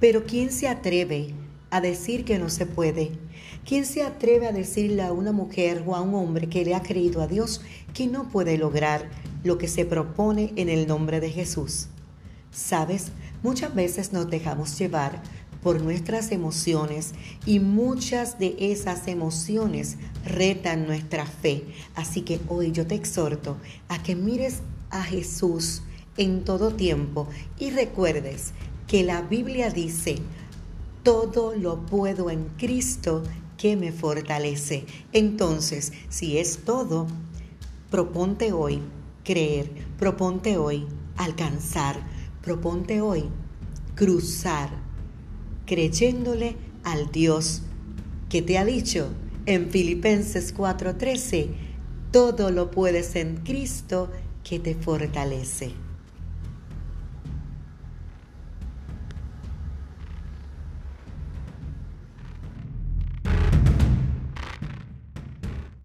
Pero ¿quién se atreve a decir que no se puede? ¿Quién se atreve a decirle a una mujer o a un hombre que le ha creído a Dios que no puede lograr lo que se propone en el nombre de Jesús? Sabes, muchas veces nos dejamos llevar por nuestras emociones y muchas de esas emociones retan nuestra fe. Así que hoy yo te exhorto a que mires a Jesús en todo tiempo y recuerdes que la Biblia dice, todo lo puedo en Cristo que me fortalece. Entonces, si es todo, proponte hoy creer, proponte hoy alcanzar, proponte hoy cruzar, creyéndole al Dios que te ha dicho en Filipenses 4:13, todo lo puedes en Cristo que te fortalece.